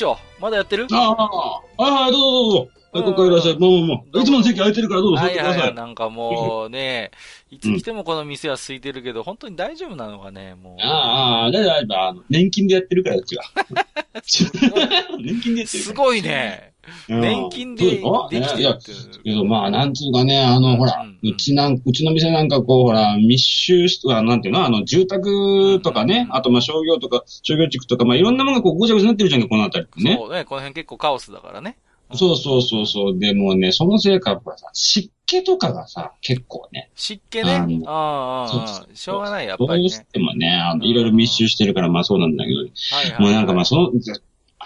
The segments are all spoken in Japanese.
よう大将まだやってる？ああ、はいはい、どうぞどうぞ。はい、ここからいらっしゃい。もうもうもう。いつもの席空いてるからどうぞ座ってください。なんかもうね、いつ来てもこの店は空いてるけど、本当に大丈夫なのかね、もう。ああ、大丈夫、あの、年金でやってるから、うちは。年金でやってるすごいね。年金でできてるっていや、まあ、なんつうかね、あの、ほら、うちなん、うちの店なんかこう、ほら、密集し、なんていうの？あの、住宅とかね、あとまあ商業とか、商業地区とか、まあいろんなものがこう、ごちゃごちゃになってるじゃんか、この辺りってね。そうね、この辺結構カオスだからね。そうそうそうそう。でもね、そのせいか、さ、湿気とかがさ、結構ね。湿気ね。ああ、しょうがない、やっぱり、ね。どうしてもね、あの、いろいろ密集してるから、まあそうなんだけど。はいはい、もうなんかまあその、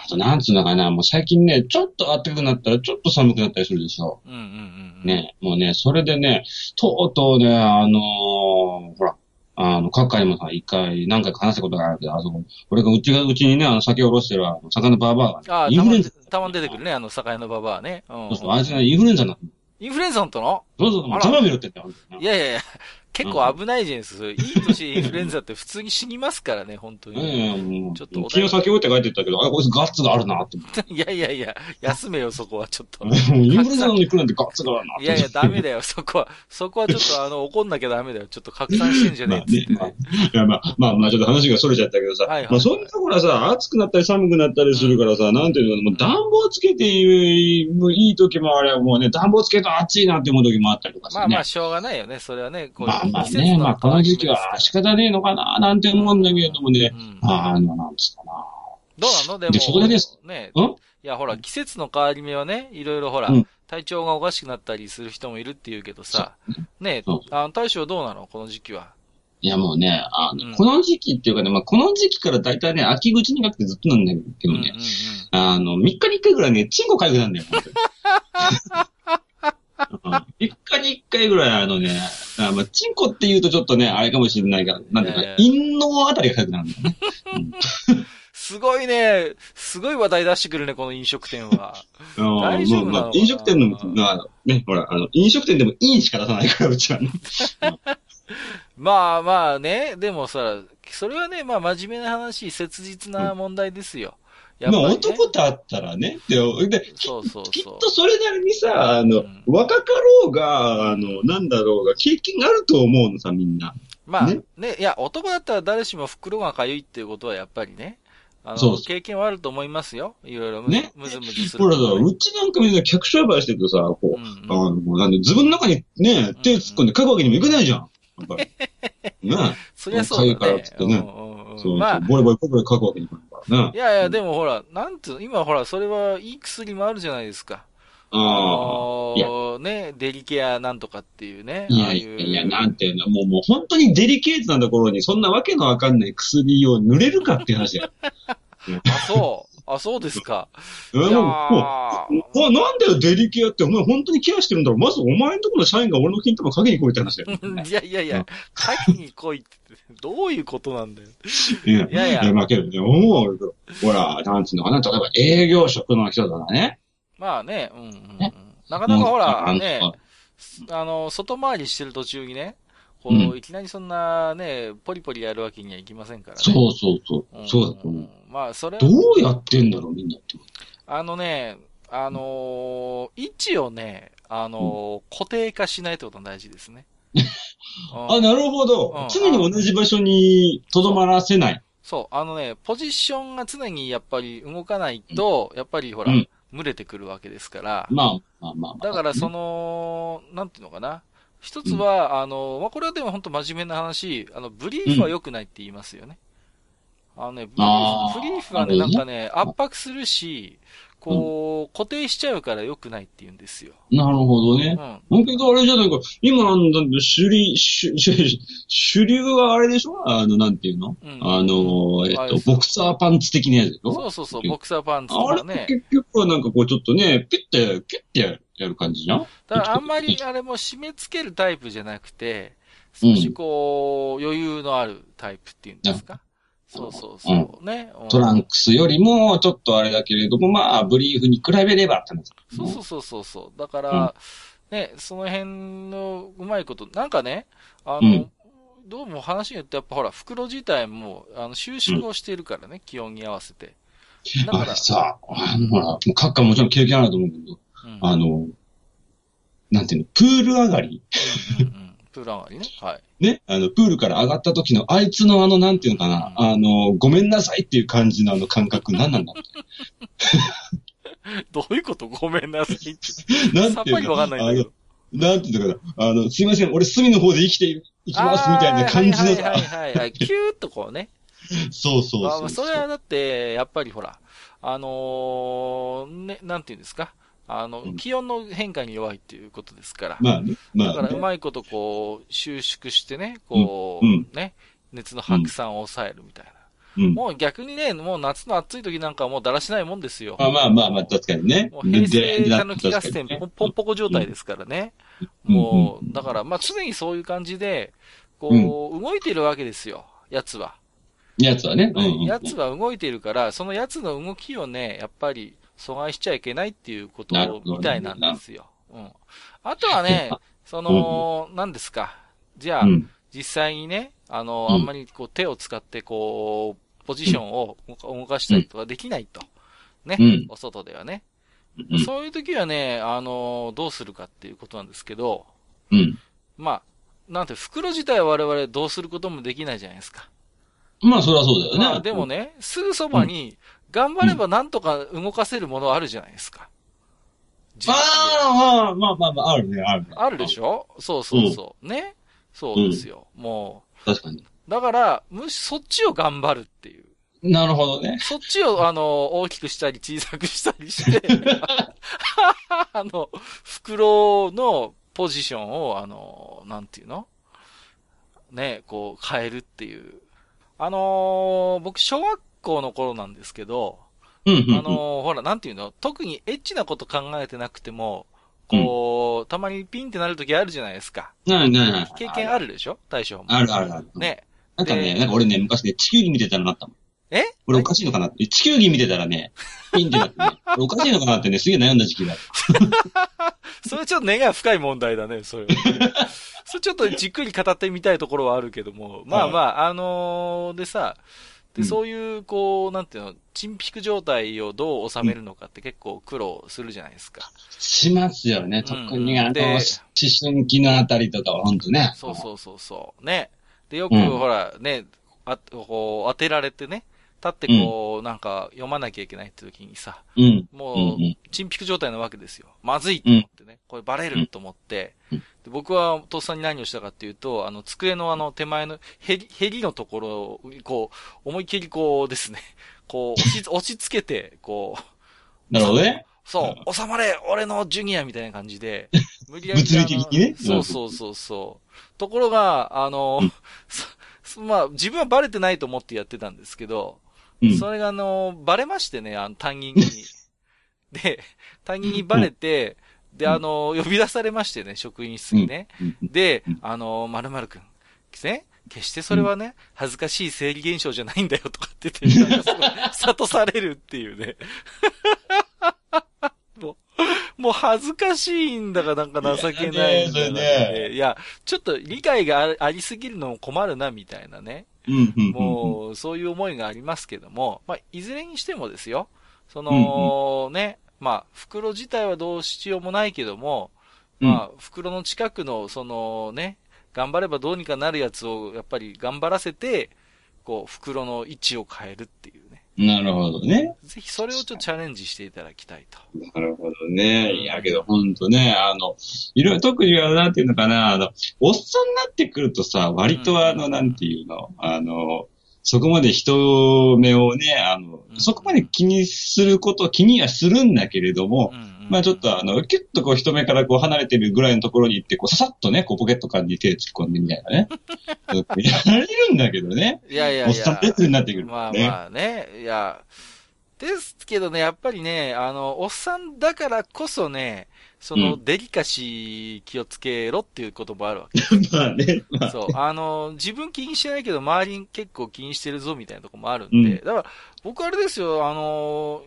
あと、なんつうのかな、もう最近ね、ちょっと暖かくなったら、ちょっと寒くなったりするでしょ。うんうんうん、ね、もうね、それでね、とうとうね、あのー、ほら、あの、各界もさ、一回、何回か話したことがあるけど、あそこ、俺がうちが、うちにね、あの、酒をおろしてる、あの、魚バーバーが、ね、ああ、インフルエンザ。たまに出てくるね、あの、酒のバーバーね。うん、そうそう、あいつね、インフルエンザになった。インフルエンザのの？そうそう、ざまみろって言って。いやいやいや、結構危ないじゃないですか。いい年インフルエンザって普通に死にますからね、本当に。うん、ちょっと。昨日先置いて帰ってったけど、あれ、こいつガッツがあるなって。いやいやいや、休めよ、そこはちょっと。インフルエンザに来るんでガッツがあるないやいや、ダメだよ、そこは。そこはちょっと、あの、怒んなきゃダメだよ。ちょっと拡散してんじゃねえって、ね。まあ、ね、いや、まあ、まあ、まあ、ちょっと話が逸れちゃったけどさ。はいはい、まあ、そんなほらさ、暑くなったり寒くなったりするからさ、うん、なんていうの、もう暖房つけていい時もあれば、もうね、暖房つけると暑いなって思う時もあったりとかさ、ね。まあまあ、しょうがないよね。それはね、こういうまあまあね、まあ、この時期は仕方ねえのかな、なんて思うんだけれどもね、うん、あの、なんつうかな。どうなの？でも、でそこでです。ね、いや、ほら、季節の変わり目はね、いろいろほら、うん、体調がおかしくなったりする人もいるって言うけどさ、ね、あの、大将どうなの？この時期は。いや、もうね、あの、うん、この時期っていうかね、まあ、この時期から大体ね、秋口にかけてずっとなんだけどね、うんうんうん、あの、3日に1回ぐらいね、チンコかゆくなんだよ、本当に。一回に一回ぐらいあのね、あまあ、チンコって言うとちょっとね、あれかもしれないから、なんていうか、陰のあたりが痒くなるんだよね。すごいね、すごい話題出してくるね、この飲食店は。大丈夫なの、まあ、飲食店の、まあ、ね、ほら、あの、飲食店でもいいしか出さないから、うちはね。まあまあね、でもさ、それはね、まあ真面目な話、切実な問題ですよ。まあ男と会ったらね。で、でそうそうきっとそれなりにさ、あの、うん、若かろうが、あの、なんだろうが、経験があると思うのさ、みんな。まあ、ね、ね、いや、男だったら誰しも袋がかゆいっていうことはやっぱりね、あの、そうそう経験はあると思いますよ。いろいろむ,、ね、むずむずする、ほらさ、うちなんかみんな客商売してるとさ、こう、うんうん、あの、なんで、自分の中にね、手突っ込んで書くわけにもいかないじゃん。やっぱり。ね。そりゃそうだね。かゆいからってね。うんうん、そうそう、まあ、ボリボリボリボリ書くわけにもいかない。いやいや、でもほら、なんつうの、今ほら、それはいい薬もあるじゃないですか。ああ。ね、デリケアなんとかっていうね。いやいやいや、なんていうの、もう、もう本当にデリケートなところに、そんなわけのわかんない薬を塗れるかっていう話だよ。あ、そう。あ、そうですか。えー、もう、もう、なんだよ、デリケアって、お前本当にケアしてるんだろ。まずお前んとこの社員が俺の金玉かけに来いって話だよ。いやいやいや、かけに来いって、どういうことなんだよ。いやいやいや。まあけどね、思うよ。ほら、なんつうのかな、例えば営業職の人だね。まあね、うん、うん、なかなかほら、ね、あの、外回りしてる途中にね、こう、うん、いきなりそんなね、ポリポリやるわけにはいきませんからね。そうそうそう。うん、そうだと思う。まあ、それどうやってんだろう、みんなって。あのね、あのー、位置をね、あのー、固定化しないってことが大事ですね。あ、なるほど。常に同じ場所に留まらせない。そう、あのね、ポジションが常にやっぱり動かないと、やっぱりほら、群れてくるわけですから。まあ、まあまあ、だからその、なんていうのかな。一つは、うん、あの、まあ、これはでも本当真面目な話、あの、ブリーフは良くないって言いますよね。うん、あのね、ブリーフ、ブリーフはね、なんかね、圧迫するし、こう、固定しちゃうから良くないって言うんですよ。なるほどね。うん。だけどあれじゃないか、今、だ主理、主、主流はあれでしょ？あの、なんていうの、うん、あの、えっと、ボクサーパンツ的なやつでしょ？そうそうそう、ボクサーパンツとかね。あれ結局はなんかこうちょっとね、ピッて、ピッてやる感じじゃん？だからあんまりあれも締め付けるタイプじゃなくて、少しこう、余裕のあるタイプっていうんですか？そうそうそう、うん、ね、トランクスよりも、ちょっとあれだけれども、まあ、ブリーフに比べればってそうそうそうそう。だから、うん、ね、その辺のうまいこと、なんかね、あの、うん、どうも話によってやっぱほら、袋自体も、あの、収縮をしているからね、気温に合わせて。だから。さ、あの、ほら、カッカもちろん経験あると思うけど、あの、なんていうの、プール上がり、うんうんうんプール上がりね。はい。ね、あの、プールから上がった時の、あいつのあの、なんていうのかな、うん、あの、ごめんなさいっていう感じのあの感覚、何なんだって。どういうこと？ごめんなさいって。なんさっぱりわかんないんだけど。なんていうのかな、あの、すいません、俺隅の方で生きていきますみたいな感じのはいはいはいはい。キューっとこうね。そうそうそうそれはだって、やっぱりほら、あのー、ね、なんていうんですか？あの、気温の変化に弱いっていうことですから。まあね。まあ、だからうまいことこう、収縮してね、こう、うん、ね、熱の拡散を抑えるみたいな。うん、もう逆にね、もう夏の暑い時なんかはもうだらしないもんですよ。あまあまあまあ、確かにね。もう平成たの気がしてポンポコ状態ですからね。うん、もう、だからまあ常にそういう感じで、こう、動いてるわけですよ、やつは。やつはね。うん、やつは動いているから、そのやつの動きをね、やっぱり、阻害しちゃいけないっていうことみたいなんですよ。うん。あとはね、その、何ですか。じゃあ、実際にね、あの、あんまりこう手を使ってこう、ポジションを動かしたりとかできないと。ね。お外ではね。そういう時はね、あの、どうするかっていうことなんですけど、うん。まあ、なんて、袋自体は我々どうすることもできないじゃないですか。まあ、そりゃそうだよね。まあ、でもね、すぐそばに、頑張ればなんとか動かせるものあるじゃないですか。ああ、まあまあまあ、あるね、あるね。あるでしょ？そうそうそう。ね？そうですよ。もう。確かに。だから、むし、そっちを頑張るっていう。なるほどね。そっちを、あの、大きくしたり小さくしたりして、あの、袋のポジションを、あの、なんていうの？ね、こう、変えるっていう。あのー、僕、小学校の頃なんですけど、うんうんうん、あの、ほら、なんていうの？特にエッチなこと考えてなくても、こう、うん、たまにピンってなるときあるじゃないですか。ないないない。経験あるでしょ？大将も。あるあるある。ね。なんかね、なんか俺ね、昔ね、地球儀見てたらなったもん。え？俺おかしいのかなって。地球儀見てたらね、ピンってなってね。おかしいのかなってね、すげえ悩んだ時期だ。それちょっと根が深い問題だね、それは、ね。それちょっとじっくり語ってみたいところはあるけども。まあまあ、あのー、でさ、で、そういう、こう、なんていうの、沈粛状態をどう収めるのかって結構苦労するじゃないですか。しますよね。特にあの、思春期のあたりとかは本当ね。そうそうそうそう。ね。で、よく、ほら、ね、あ、こう、当てられてね、立ってこう、うん、なんか読まなきゃいけないって時にさ、うん、もう、沈粛状態なわけですよ。まずいと思ってね、これバレると思って、で僕はとっさに何をしたかっていうと、あの、机のあの手前のへり、へりのところを、こう、思いっきりこうですね、こう、押し、押し付けて、こう。なるほどね。そう、収まれ俺のジュニアみたいな感じで、無理やり。物理的にね。そうそうそうそう。ところが、あの、まあ、自分はバレてないと思ってやってたんですけど、それがあの、バレましてね、あの、担任に。で、担任にバレて、で、あの、呼び出されましてね、職員室にね。で、あの、〇〇くん、ね、決してそれはね、恥ずかしい生理現象じゃないんだよとかって言って、悟されるっていうね。もう、もう恥ずかしいんだかなんか情けないんだか、ね、いや、ちょっと理解がありすぎるのも困るな、みたいなね。もう、そういう思いがありますけども、まあ、いずれにしてもですよ、その、ね、まあ、袋自体はどうしようもないけども、まあ、袋の近くの、そのね、頑張ればどうにかなるやつを、やっぱり頑張らせて、こう、袋の位置を変えるっていうね。なるほどね。ぜひそれをちょっとチャレンジしていただきたいと。なるほどね。いやけどほんとね、あの、いろいろ特にはなんていうのかな、あの、おっさんになってくるとさ、割とあの、なんていうの、あの、そこまで人目をね、あの、うん、そこまで気にすること、気にはするんだけれども、うんまあちょっとあの、キュッとこう人目からこう離れてるぐらいのところに行って、こうささっとね、こうポケット感に手突っ込んでみたいなね。やれるんだけどね。いやいやいや。おっさんレになってくる、ね。まあまあね。いや、ですけどね、やっぱりね、あの、おっさんだからこそね、その、デリカシー気をつけろっていうこともあるわけ。まあね。まあ、そう。あの、自分気にしてないけど、周りに結構気にしてるぞみたいなとこもあるんで、うん、だから、僕あれですよ、あの、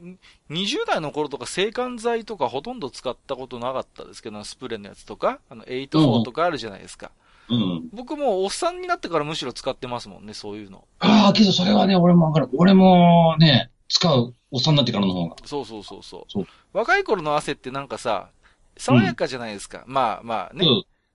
20代の頃とか制汗剤とかほとんど使ったことなかったですけど、スプレーのやつとか、あの、84とかあるじゃないですか。うん。僕もおっさんになってからむしろ使ってますもんね、そういうの。ああ、けどそれはね、俺もわかる。俺もね、使う、おっさんになってからの方が。そうそうそうそう。そう若い頃の汗ってなんかさ、爽やかじゃないですか。うん、まあまあね。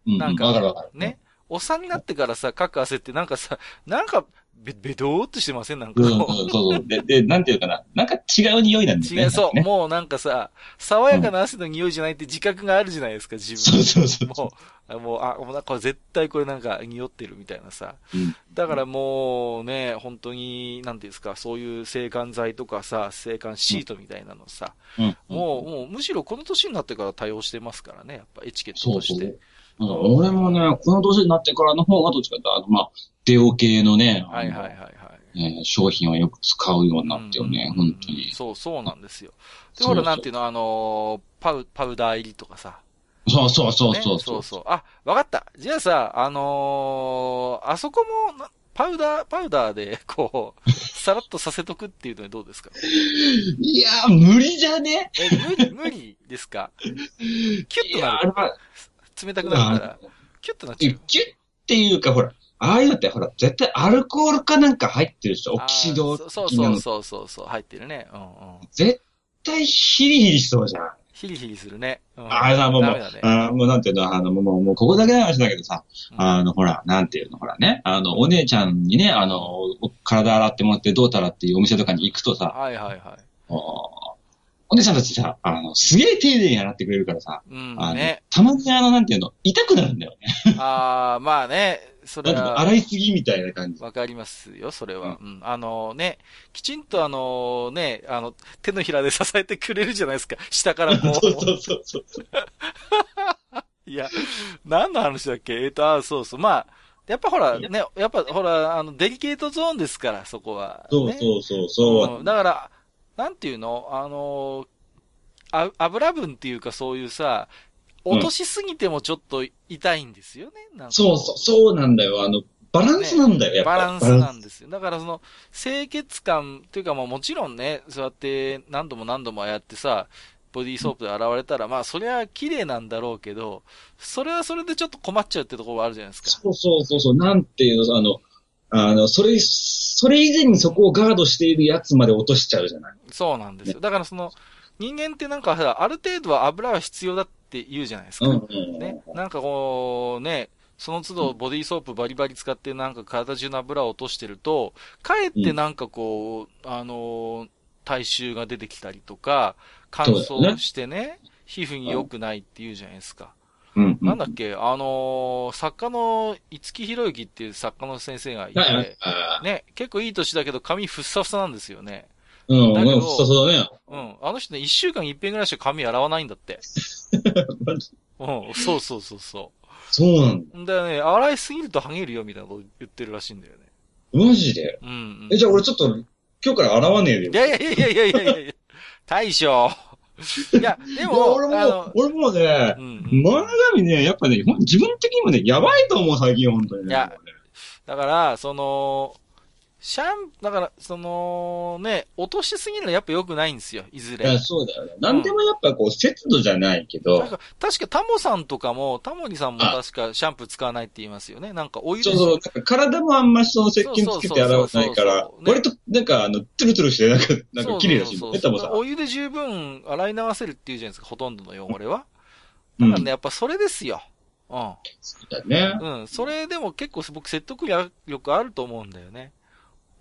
うん。なんか。ね。おっさんになってからさ、かく汗ってなんかさ、なんか、べ、べどーっとしてません？なんか。うん、そうそう。で、で、なんていうかな。なんか違う匂いなんですね。違う、そう、もうなんかさ、爽やかな汗の匂いじゃないって自覚があるじゃないですか、自分。そうそうそう。もう、もう、あ、もうなんか絶対これなんか匂ってるみたいなさ。うん、だからもうね、本当に、なんていうんですか、そういう制汗剤とかさ、制汗シートみたいなのさ、うん、もう、もうむしろこの年になってから対応してますからね、やっぱエチケットとして。そうそううん、俺もね、この年になってからの方がどっちかというと、あの、まあ、デオ系のね、はいはいはいはい。えー、商品をよく使うようになってよね、うん、本当に。そう、そうなんですよ。で、ほら、なんていうの、あのー、パウ、パウダー入りとかさ。そうそうそうそう、ね、そうそう。あ、わかった。じゃあさ、あのー、あそこも、パウダー、パウダーで、こう、さらっとさせとくっていうのはどうですか？いやー、無理じゃね？え、無理、無理ですか？キュッとなる。冷たくなるから、キュッとなっちゃう。キュッっていうか、ほら、ああいうのってほら、絶対アルコールかなんか入ってるでしょ？オキシドそうそうそうそうそう、入ってるね。うんうん。絶対ヒリヒリしそうじゃん。ヒリヒリするね。うん、あれさ、もう、もう、ね、あもうなんていうの、あの、もう、もう、ここだけの話だけどさ、うん、あの、ほら、なんていうの、ほらね、あの、お姉ちゃんにね、あの、体洗ってもらってどうたらっていうお店とかに行くとさ、はいはいはい。お姉さんたちさ、あの、すげえ丁寧に洗ってくれるからさ、うん、ね、たまにあの、なんていうの、痛くなるんだよね。ああ、まあね、それは。洗いすぎみたいな感じ。わかりますよ、それは、うん。うん。あのね、きちんとあのね、あの、手のひらで支えてくれるじゃないですか。下からこう。そうそうそうそう。いや、何の話だっけ？えっ、ー、と、あそうそう。まあ、やっぱほら、ね、やっぱほら、あの、デリケートゾーンですから、そこは、ね、そうそうそうそう、うん、だから、なんていうの？あの、あ油分っていうかそういうさ、落としすぎてもちょっと痛いんですよね。うん、そうそう、そうなんだよ。あの、バランスなんだよ、ね、やっぱバランスなんですよ。だからその、清潔感っていうかまあもちろんね、そうやって何度も何度もやってさ、ボディーソープで洗われたら、まあそりゃ綺麗なんだろうけど、それはそれでちょっと困っちゃうってところがあるじゃないですか。そうそうそうそう、なんていうの、あの、あの、それ、それ以前にそこをガードしているやつまで落としちゃうじゃないそうなんですよ。ね、だからその、人間ってなんか、ある程度は油は必要だって言うじゃないですか。うんうんね。なんかこう、ね、その都度ボディーソープバリバリ使ってなんか体中の油を落としてると、かえってなんかこう、あの体臭が出てきたりとか、乾燥してね、ね皮膚に良くないって言うじゃないですか。うん、なんだっけ、あのー、作家の五木ひろゆきっていう作家の先生がいて、ね、結構いい年だけど髪ふっさふさなんですよね。うん、だけど、そうそうだね。うん。あの人ね、一週間一遍ぐらいしか髪洗わないんだって。うん、そうそうそうそう。そうなんだ。だよね、洗いすぎると剥げるよみたいなこと言ってるらしいんだよね。マジで？うん、うん。え、じゃあ俺ちょっと、今日から洗わねえでよ。いやいやいやいやいやいや大将。いや、でも、俺も、俺もね、うん、前髪ね、やっぱね、自分的にもね、やばいと思う、最近、本当に、ね。いや、だから、その、シャン、だから、その、ね、落としすぎるのはやっぱ良くないんですよ、いずれ。いや、そうだよね。なんでもやっぱこう、節度じゃないけど。なんか、確かタモさんとかも、タモリさんも確かシャンプー使わないって言いますよね。なんかお湯で。そうそう。体もあんましその石鹸つけて洗わないから、割と、なんかあの、トゥルトゥルして、なんか、なんか綺麗だし、ね、タモさん。お湯で十分洗い流せるっていうじゃないですか、ほとんどの汚れは。だからね、やっぱそれですよ。うん。そうだね。うん。それでも結構僕説得力あると思うんだよね。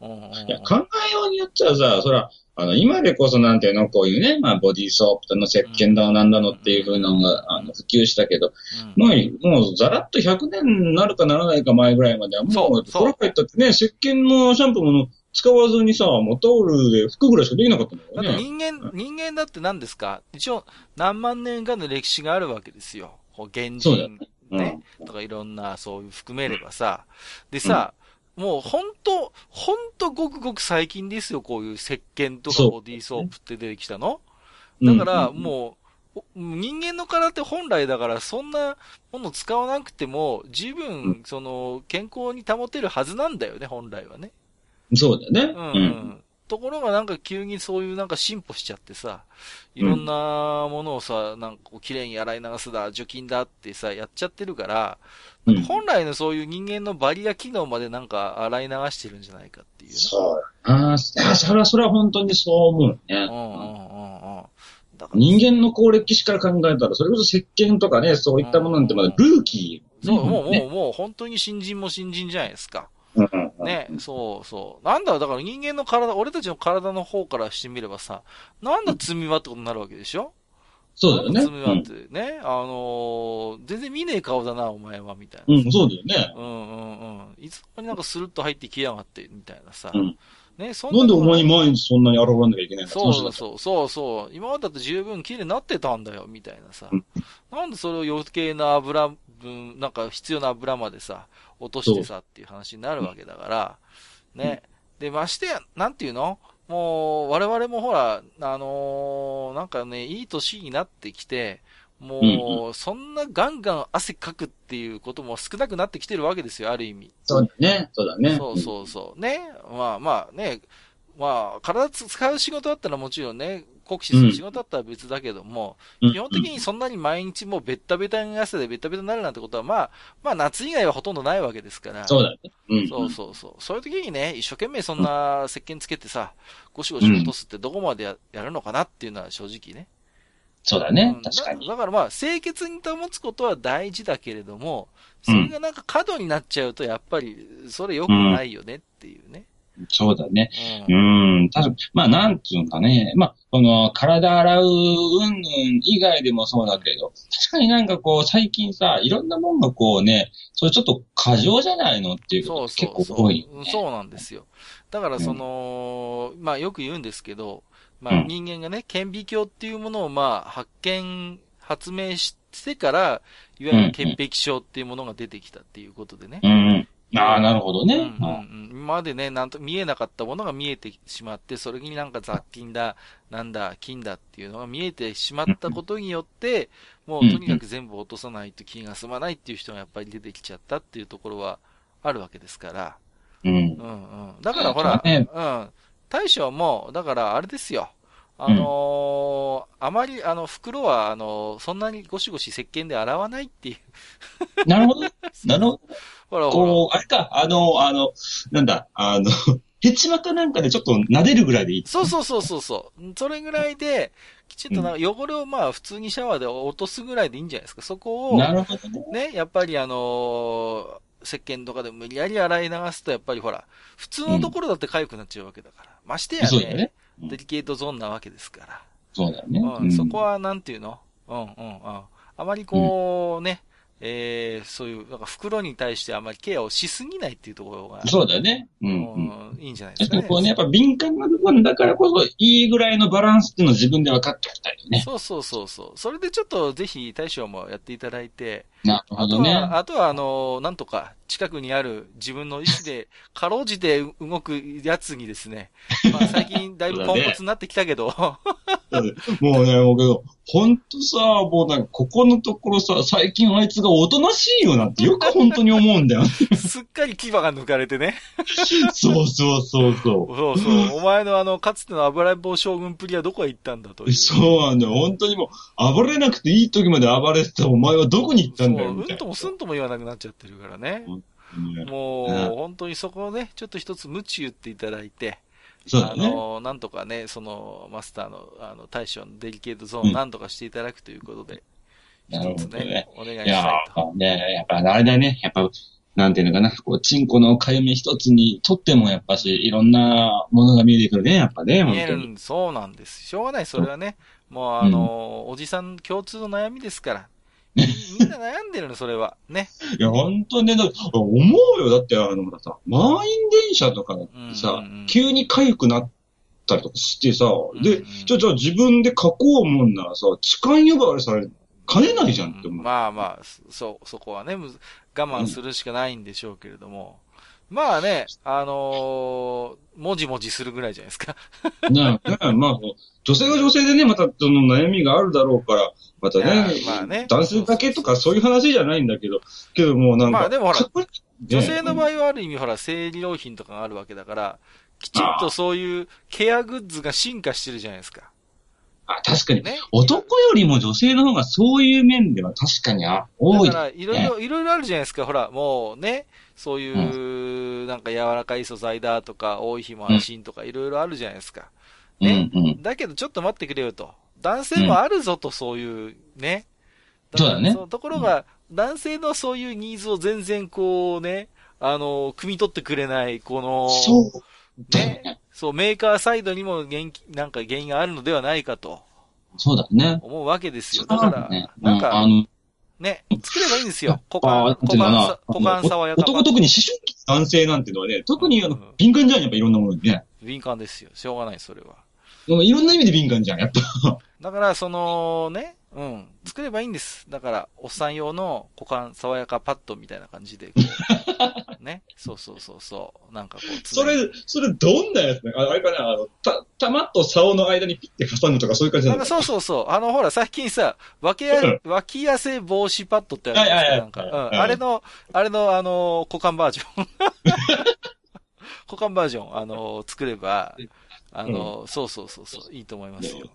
いや、考えようによっちゃさ、そら、あの、今でこそなんていうの、こういうね、まあ、ボディーソープとの石鹸だのなんだのっていうふうなのが、あの、普及したけど、うん、もう、もう、ざらっと100年になるかならないか前ぐらいまでは、もう、これ入ったってね、石鹸のシャンプーも使わずにさ、もうタオルで服ぐらいしかできなかったんだよね。だ人間、人間だって何ですか？一応、何万年かの歴史があるわけですよ。こう、原人、ね、ね、うん、とかいろんな、そういう含めればさ。でさ、うん、もう本当本当ごくごく最近ですよ、こういう石鹸とかボディーソープって出てきたの。だから、もう、人間の体って本来だからそんなもの使わなくても十分その健康に保てるはずなんだよね、本来はね。そうだよね。うん、うん。ところがなんか急にそういうなんか進歩しちゃってさ、いろんなものをさ、なんかこう綺麗に洗い流すだ、除菌だってさ、やっちゃってるから、うん、本来のそういう人間のバリア機能までなんか洗い流してるんじゃないかっていう、ね。そうああ、それは、それは本当にそう思うね。うんうんうんうん。人間の高歴史から考えたら、それこそ石鹸とかね、そういったものなんてまだルーキー、そう、もう、もう、もう、本当に新人も新人じゃないですか。ね、そうそう。なんだ、だから人間の体、俺たちの体の方からしてみればさ、なんだ罪はってことになるわけでしょ？そうだよね。罪はってね、うん、あのー、全然見ねえ顔だな、お前は、みたいな。うん、そうだよね。うんうんうん。いつもになんかスルッと入ってきやがって、みたいなさ。うん、ね、そんな。なんでお前に毎日そんなに現れなきゃいけないの？そうそうそうそう。今までだって十分綺麗になってたんだよ、みたいなさ。うん、なんでそれを余計な油分、なんか必要な油までさ、落としてさっていう話になるわけだから、ね。で、ましてや、なんていうの？もう、我々もほら、あのー、なんかね、いい年になってきて、もう、そんなガンガン汗かくっていうことも少なくなってきてるわけですよ、ある意味。そうだね。そうだね。そうそうそう。ね。まあまあね、まあ、体使う仕事だったらもちろんね、酷使する仕事だったら別だけども、うん、基本的にそんなに毎日もうベッタベタに汗でベッタベタになるなんてことは、まあ、まあ夏以外はほとんどないわけですから。そうだね。うん、そうそうそう。そういう時にね、一生懸命そんな石鹸つけてさ、ゴシゴシ落とすってどこまでややるのかなっていうのは正直ね。そうだね。確かにだ。だからまあ、清潔に保つことは大事だけれども、それがなんか過度になっちゃうと、やっぱり、それ良くないよねっていうね。そうだね。うん。うん。ただ、まあ、なんつうんかね。まあ、この、体洗う、うんぬん以外でもそうだけど、確かになんかこう、最近さ、いろんなもんがこうね、それちょっと過剰じゃないのっていうこと結構多い、ね、そうなんですよ。だからその、うん、まあ、よく言うんですけど、まあ、人間がね、顕微鏡っていうものをまあ、発見、発明してから、いわゆる潔癖症っていうものが出てきたっていうことでね。うん、うんああ、なるほどね。うんうん、今までね、なんと見えなかったものが見えてしまって、それになんか雑菌だ、なんだ、菌だっていうのが見えてしまったことによって、もうとにかく全部落とさないと気が済まないっていう人がやっぱり出てきちゃったっていうところはあるわけですから。うん。うんうん。だからほら、ね、うん。大将も、だからあれですよ。あのー、あまり、あの、袋は、あのー、そんなにゴシゴシ石鹸で洗わないっていう。なるほど。なるほど。ほらほら。こう、あれか、あの、あの、なんだ、あの、ヘチマかなんかでちょっと撫でるぐらいでいい、そうそうそうそうそう。それぐらいで、きちんとな汚れをまあ普通にシャワーで落とすぐらいでいいんじゃないですか。そこを、なるほどね。ね、やっぱりあのー、石鹸とかで無理やり洗い流すと、やっぱりほら、普通のところだって痒くなっちゃうわけだから。ましてやね、ねデリケートゾーンなわけですから。そうだよね。うん、そこはなんていうの？うんうんうん。あまりこう、ね、えー、そういう、なんか袋に対してあまりケアをしすぎないっていうところが。そうだね。うん、うん。いいんじゃないですかね。こうね、やっぱ敏感な部分だからこそ、いいぐらいのバランスっていうのを自分で分かっておきたいよね。そうそうそうそう。それでちょっとぜひ大将もやっていただいて。なるほどね。あとは、あとはあの、なんとか近くにある自分の意思で、かろうじて動くやつにですね、まあ最近だいぶポンコツになってきたけど、もうね、もうけど、ほんとさ、もうなんか、ここのところさ、最近あいつがおとなしいよなってよく本当に思うんだよ。すっかり牙が抜かれてね。そうそうそうそう。そうそう。お前のあの、かつての油棒将軍プリはどこへ行ったんだとそうなんだよ。本当にもう、暴れなくていい時まで暴れてたお前はどこに行ったんだよ。うんともすんとも言わなくなっちゃってるからね。もう、本当にそこをね、ちょっと一つ無知言っていただいて、そうだね。あの、なんとかね、その、マスターの、あの、大将のデリケートゾーンをなんとかしていただくということで、一、つね、お願いしたいと。いや、ね、やっぱあれだね、やっぱ、なんていうのかな、こう、チンコのかゆみ一つにとってもやっぱし、いろんなものが見えてくるね、やっぱね、見える、そうなんです。しょうがない、それはね。もう、あの、うん、おじさん共通の悩みですから。みんな悩んでるの、それは。ね。いや、本当ね、だ思うよ。だって、あの、さ、満員電車とかさ、うんうんうん、急に痒くなったりとかしてさ、うんうん、で、じゃ、じゃ自分で書こうもんならさ、痴漢呼ばわりされ兼ねないじゃんって思う。まあまあ、そ、そこはね、我慢するしかないんでしょうけれども。うん、まあね、あのー、もじもじするぐらいじゃないですか。ねえ、まあ、女性は女性でね、またその悩みがあるだろうから、またね、まあね男性だけとかそういう話じゃないんだけど、けどもうなんか。まあでもほら、女性の場合はある意味ほら、生理用品とかがあるわけだから、きちんとそういうケアグッズが進化してるじゃないですか。あ、確かに。ね。男よりも女性の方がそういう面では確かに多い、だから、いろいろ、いろいろあるじゃないですか。ほら、もうね、そういう、なんか柔らかい素材だとか、多い日も安心とか、いろいろあるじゃないですか。ね、うんうん。だけど、ちょっと待ってくれよと。男性もあるぞと、そういう、ね。そうだね。そのところが、男性のそういうニーズを全然こうね、あの、汲み取ってくれない、この、そう。ね。そう、メーカーサイドにも元気、なんか原因があるのではないかと。そうだね。思うわけですよ。だから、ね、なんか、あの、ね、作ればいいんですよ。股間、股間、股間爽やか。男特に思春期男性なんていうのはね、特にあの、敏感じゃん、やっぱいろんなものにね。敏感ですよ。しょうがない、それは。いろんな意味で敏感じゃん、やっぱ。だから、その、ね、うん。作ればいいんです。だから、おっさん用の股間爽やかパッドみたいな感じで、ね。そうそうそうそう。なんかこう。それ、それどんなやつねあれかなあの、た、玉と竿の間にピッて挟むとかそういう感じなの？そうそうそう。あの、ほら、最近さ、脇や、脇汗防止パッドってあるじゃないですか。なんか、うん。あれの、あれの、あの、股間バージョン。股間バージョン、あの、作れば、あの、うん、そうそうそうそう、いいと思いますよ。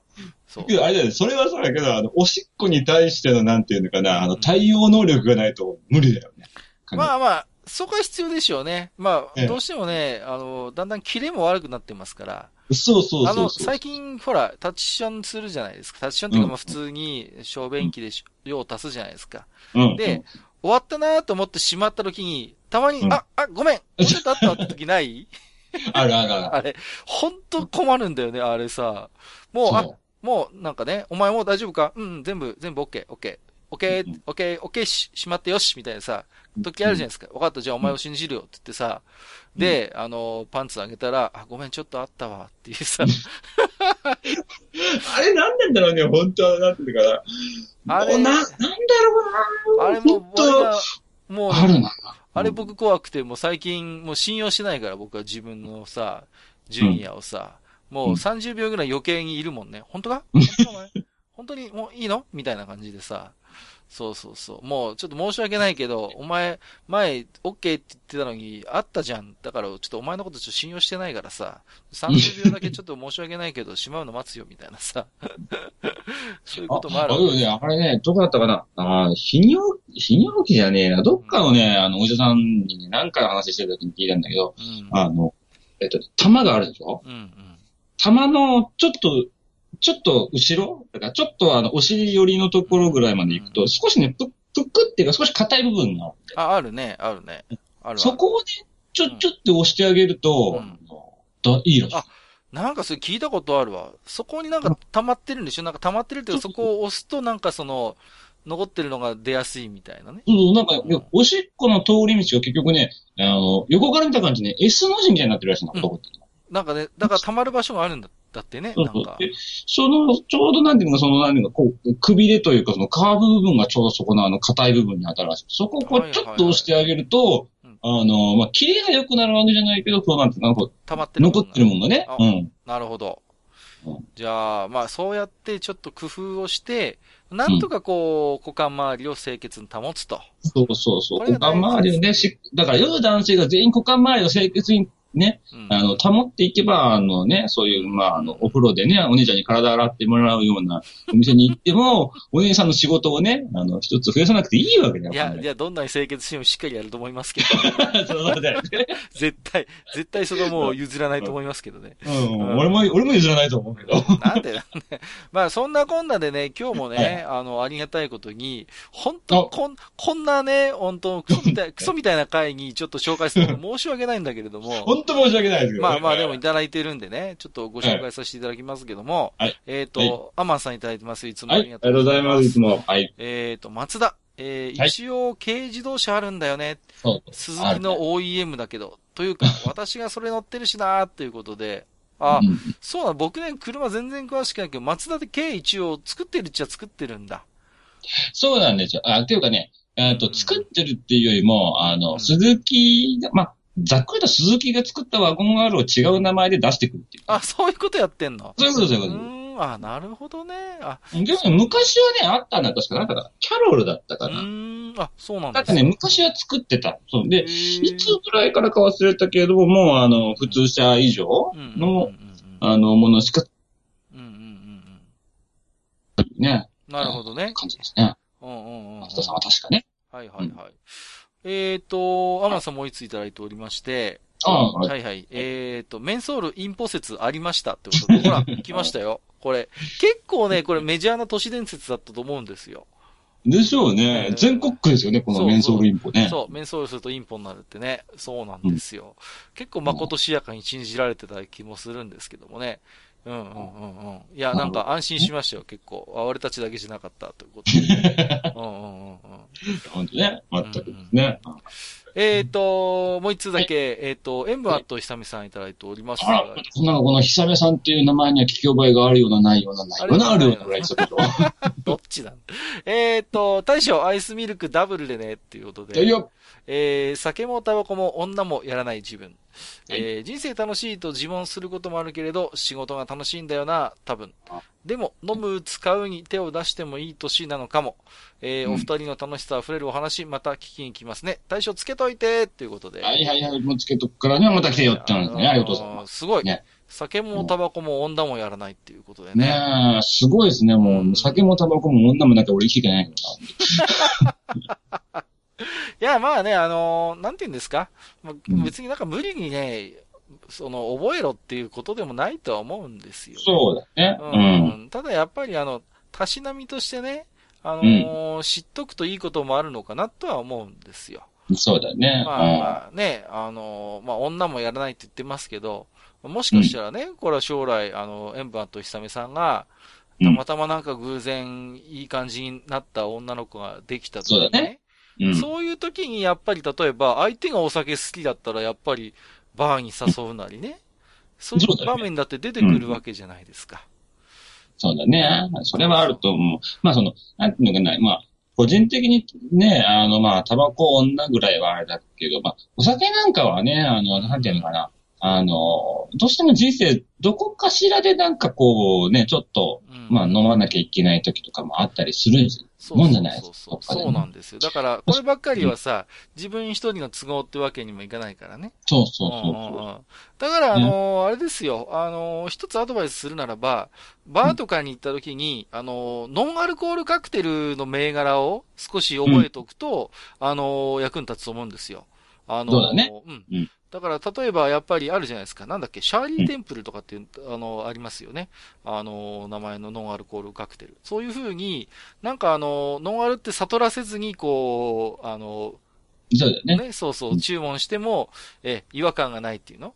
そう。あれだよ、それはそうだけど、あの、おしっこに対しての、なんていうのかな、あの、対応能力がないと無理だよね。まあまあ、そこは必要でしょうね。まあ、どうしてもね、あの、だんだんキレも悪くなってますから。そうそうそうあの、最近、ほら、タッチションするじゃないですか。タッチションっていうか、まあ普通に小便器で用を足すじゃないですか。うん、で、終わったなと思ってしまった時に、たまに、うん、あ、あ、ごめん、もうちょっとあった時ない？あるあるある。あれ、ほんと困るんだよね、あれさ。もう、あ、もう、なんかね、お前もう大丈夫か？うん、全部、全部 OK、OK。オッケー、オッケー、オッケーし、しまってよし、みたいなさ、時あるじゃないですか。分かった、じゃあお前を信じるよって言ってさ、で、あの、パンツあげたら、あ、ごめん、ちょっとあったわ、っていうさ。あれなんなんだろうね、本当は、なんていうかな。あれ、な、なんだろうな。あれも、僕は、もう、あるな。あれ僕怖くて、もう最近、もう信用してないから、僕は自分のさ、ジュニアをさ、もう30秒ぐらい余計にいるもんね。本当か？本当にもういいの？みたいな感じでさ。そうそうそう。もう、ちょっと申し訳ないけど、お前、前、オッケーって言ってたのに、あったじゃん。だから、ちょっとお前のことちょっと信用してないからさ、30秒だけちょっと申し訳ないけど、しまうの待つよ、みたいなさ。そういうこともある。あ、あね、あれね、どこだったかな？ああ、泌尿、泌尿器じゃねえな。どっかのね、あの、お医者さんにね、何回話してる時に聞いたんだけど、うん、あの、えっと、玉があるでしょ？うんうん。玉の、ちょっと、ちょっと後ろ？だからちょっとあの、お尻寄りのところぐらいまで行くと、少しね、ぷ、ぷくっていうか少し硬い部分が。あ、あるね、あるね。あるそこをね、ちょ、ちょって押してあげると、うん、だいいらしい。あ、なんかそれ聞いたことあるわ。そこになんか溜まってるんでしょ？なんか溜まってるっていうか、そこを押すとなんかその、残ってるのが出やすいみたいなね。うん、なんか、うん、おしっこの通り道が結局ね、あの、横から見た感じね、S の字みたいになってるらしいな、男って。なんかね、だから溜まる場所があるんだだってね、なんか。その、ちょうどなんていうのか、その、なんていうか、こう、くびれというか、そのカーブ部分がちょうどそこのあの、硬い部分に当たるらしい。そこをこう、ちょっと押してあげると、あの、まあ、綺麗が良くなるわけじゃないけど、そうなんていうか、こう、溜まってる。残ってるもんがね。うん。なるほど。じゃあ、まあ、そうやってちょっと工夫をして、なんとかこう、股間周りを清潔に保つと。そうそうそう。股間周りをね、し、だから、夜男性が全員股間周りを清潔にね、あの、保っていけば、あのね、そういう、まあ、あの、お風呂でね、お姉ちゃんに体洗ってもらうようなお店に行っても、お姉さんの仕事をね、あの、一つ増やさなくていいわけだよ。いや、いや、どんなに清潔してもしっかりやると思いますけど。そうだよね。絶対、絶対そこはもう譲らないと思いますけどね。うん、うん、俺も、俺も譲らないと思うけど。なんでなんで。まあ、そんなこんなでね、今日もね、はい、あの、ありがたいことに、本当こん、こんなね、本当クソみたい、クソみたいな回にちょっと紹介するの申し訳ないんだけれども。本当申し訳ないですけど、まあまあでもいただいてるんでね、ちょっとご紹介させていただきますけども、はい、えっ、ー、と、はい、アマンさんいただいてます。いつもありがとうございます。はい、ありがとうございます、いつも。はい。えっ、ー、と、松田。えー、一応、軽自動車あるんだよね。鈴木の OEM だけど。というか、私がそれ乗ってるしなーっていうことで、あ、うん、そうだ、僕ね、車全然詳しくないけど、松田で軽一応作ってるっちゃ作ってるんだ。そうなんですよ。あ、っていうかね、えっ、と、作ってるっていうよりも、あの、うん、鈴木、まあ、ざっくりと鈴木が作ったワゴン R を違う名前で出してくるっていう。あ、そういうことやってんの？そういうそういうこと。あ、なるほどね。あ、でも昔はね、あったんだ、確か。なんか、キャロルだったかな。うん、あ、そうなんだ。だってね、昔は作ってた。そう。で、いつぐらいからか忘れたけれども、もう、あの、普通車以上の、あの、ものしか、うんうんうんうん。ね。なるほどね。感じですね。うんうんうん。松田さんは確かね。はいはいはい。うんえっ、ー、と、アマンさんもいついただいておりまして、はい、はいはいえっ、ー、と、メンソールインポ説ありましたってことで、ほら、来ましたよ。これ、結構ね、これメジャーな都市伝説だったと思うんですよ。でしょうね。えー、全国区ですよね、このメンソールインポね。そうメンソールするとインポになるってね。そうなんですよ。うん、結構まことしやかに信じられてた気もするんですけどもね。うんうんうんうん。いや、なんか安心しましたよ、結構。あ、俺たちだけじゃなかったということで。うんうんうんうん。本当ね。全くですね。うんうんえっ、ー、と、もう一つだけ、えっ、ー、と、エンブアット久美さんいただいております。あら、なんかこの久美さんっていう名前には聞き覚えがあるような、ないような、ないような、あるようなぐらいですけど。どっちだ？えっと、大将、アイスミルクダブルでね、っていうことで。いやえー、酒もタバコも女もやらない自分。えー、人生楽しいと自問することもあるけれど、仕事が楽しいんだよな、多分。でも、飲む、使うに手を出してもいい年なのかも。えー、お二人の楽しさ溢れるお話、また聞きに来ますね。対象つけといて、っていうことで。はいはいはい、もうつけとくからね、また来てよってですね。ありがとうございます。すごい。ね、酒もタバコも女もやらないっていうことでね。ねすごいですね。もう、酒もタバコも女もなきゃ俺生きていけないから。いや、まあね、あのー、なんて言うんですか？まあ、別になんか無理にね、その、覚えろっていうことでもないとは思うんですよ、ね。そうだね。うん。ただやっぱりあの、たしなみとしてね、あのーうん、知っとくといいこともあるのかなとは思うんですよ。そうだね。まあ、まあ、ね、あのー、まあ、女もやらないって言ってますけど、もしかしたらね、うん、これは将来、あの、エンバーと久美さんが、たまたまなんか偶然いい感じになった女の子ができたとかね。そうだね。うん、そういう時にやっぱり例えば相手がお酒好きだったらやっぱりバーに誘うなりね。そういう場面だって出てくるわけじゃないですか。そうだね。それはあると思う。まあその、なんていうのかな、まあ、個人的にね、あのまあ、タバコ女ぐらいはあれだけど、まあ、お酒なんかはね、あの、なんていうのかな、あの、どうしても人生、どこかしらでなんかこうね、ちょっと、うん、まあ飲まなきゃいけない時とかもあったりするんじゃないですか。そうなんですよ。だから、こればっかりはさ、自分一人の都合ってわけにもいかないからね。そうそうそうそうだから、あのー、あれですよ、あのー、一つアドバイスするならば、バーとかに行った時に、あのー、ノンアルコールカクテルの銘柄を少し覚えておくと、うん、あの役に立つと思うんですよ。あのそうだね。うん。うんだから、例えば、やっぱりあるじゃないですか。なんだっけ、シャーリーテンプルとかっていう、あの、ありますよね。あの、名前のノンアルコールカクテル。そういうふうに、なんかあの、ノンアルって悟らせずに、こう、あの、そうだよね。ね、そうそう、注文しても、え、違和感がないっていうの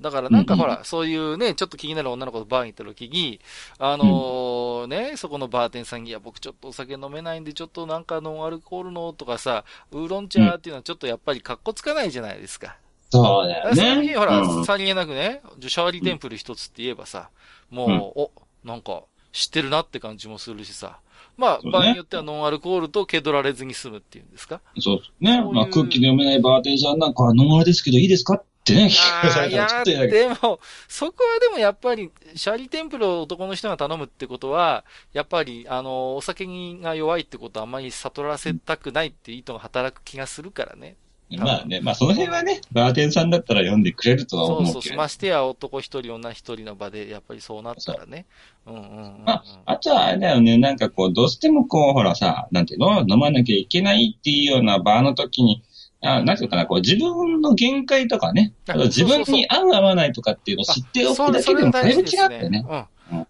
だからなんかほら、そういうね、ちょっと気になる女の子とバーに行った時に、あのー、ね、そこのバーテンさんに、いや、僕ちょっとお酒飲めないんで、ちょっとなんかノンアルコールのとかさ、ウーロン茶っていうのはちょっとやっぱり格好つかないじゃないですか。そうだよね。最近ほら、うん、さりげなくね、シャーリーテンプル一つって言えばさ、もう、うん、お、なんか、知ってるなって感じもするしさ。まあ、ね、場合によってはノンアルコールと気取られずに済むっていうんですかそうですね。ううまあ、空気で読めないバーテンさんなんかはノンアルですけどいいですかってね、聞かされたらちょっとやでも、そこはでもやっぱり、シャーリーテンプルを男の人が頼むってことは、やっぱり、あの、お酒が弱いってことはあんまり悟らせたくないっていう意図が働く気がするからね。まあね、まあその辺はね、バーテンさんだったら読んでくれるとは思うけど。そうそう、ましてや男一人女一人の場で、やっぱりそうなったらね。うんうん、うん、まあ、あとはあれだよね、なんかこう、どうしてもこう、ほらさ、なんていうの？飲まなきゃいけないっていうような場の時に、あなんていうかな、こう、自分の限界とかね、自分に合う合わないとかっていうのを知っておくだけでもだいぶ違ってね。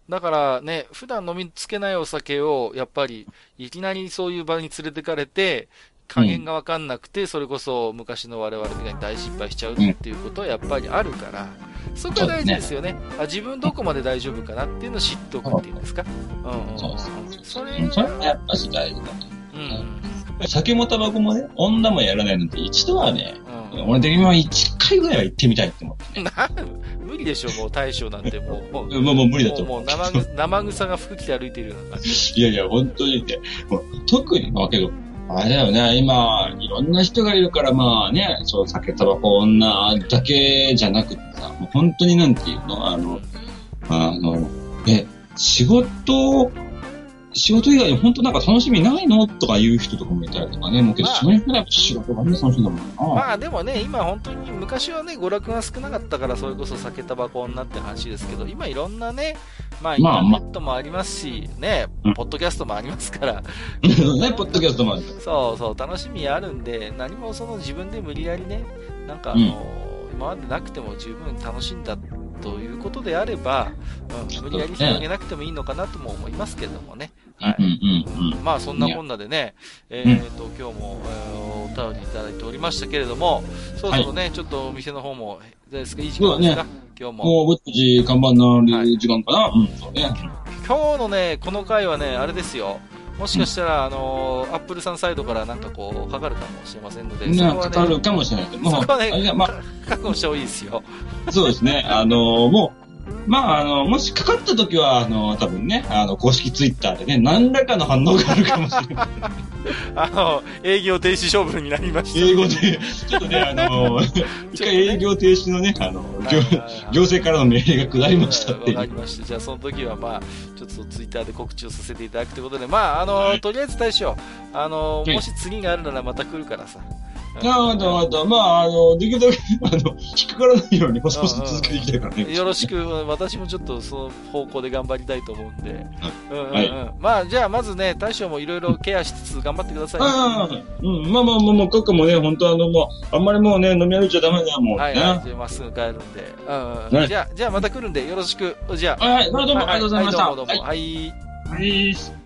だからね、普段飲みつけないお酒を、やっぱり、いきなりそういう場に連れてかれて、加減がわかんなくて、うん、それこそ昔の我々みたいに大失敗しちゃうっていうことはやっぱりあるから、そこが大事ですよね。ねあ自分どこまで大丈夫かなっていうのを知っておくっていうんですか？うんうん。そうそうそれそれはやっぱし大事だと。うん。酒もタバコもね、女もやらないので、一度はね、うん、俺的には一回ぐらいは行ってみたいって思って、ね。無理でしょ、もう大将なんてもう。もう、もうもう無理だと思う。もう生生臭が服着て歩いてるような感じ。いやいや、本当にね、もう特に、まあけど、あれだよね、今、いろんな人がいるから、まあね、そう、酒、タバコ、女だけじゃなくてさ、もう本当になんていうの、あの、あの、え、仕事仕事以外に本当なんか楽しみないの？とか言う人とかもいたりとかね。もうけど、その人は仕事がね、楽しいんだもんな。まあでもね、今本当に昔はね、娯楽が少なかったから、それこそ酒タバコになって話ですけど、今いろんなね、まあインターネットもありますし、ね、ポッドキャストもありますから。ね、ポッドキャストもある。そうそう、楽しみあるんで、何もその自分で無理やりね、なんかあの、うん、今までなくても十分楽しんだということであれば、うん、無理やり広げなくてもいいのかなとも思いますけどもね。はい。うんうん、まあそんなこんなでね、えっ、ー、と、今日も、えー、お便りいただいておりましたけれども、そろそろね、はい、ちょっとお店の方も、ですか、いい時間ですか、ね、今日も。もう、ぼっち看板の時間かな、はい、うん、そうね。今日のね、この回はね、あれですよ。もしかしたら、あのー、アップルさんサイドからなんかこう、かかるかもしれませんので、ね、かかるかもしれないけど、そこはね、まあ、覚悟した方がいいですよ。そうですね。あのー、もう、まあ、あの、もしかかった時は、あの、多分ね、あの、公式ツイッターでね、何らかの反応があるかもしれない。あの、営業停止処分になりました。英語で、ちょっとね、あの、一回営業停止のね、あの、行政からの命令が下りましたっていう。わかりました。じゃあ、その時は、まあ、ちょっとツイッターで告知をさせていただくということで、まあ、あの、はい、とりあえず大将、あの、もし次があるならまた来るからさ。なるほど、なるほど。まあ、あの、できるだけ、あの、引っかからないように、細々続けていきたいからね。よろしく、私もちょっとその方向で頑張りたいと思うんで。うんうんうん。まあ、じゃあ、まずね、大将もいろいろケアしつつ頑張ってください。ああ、うん。まあまあまあまあ、各もね、本当あの、もう、あんまりもうね、飲み歩いちゃダメだよ、もう、ね。はい、はい。まっすぐ帰るんで。うんうん。じゃあ、じゃあまた来るんで、よろしく。じゃあ。はい、どうもありがとうございました。どうもどうも。はい。はい。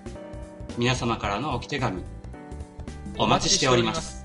皆様からの置き手紙お待ちしております。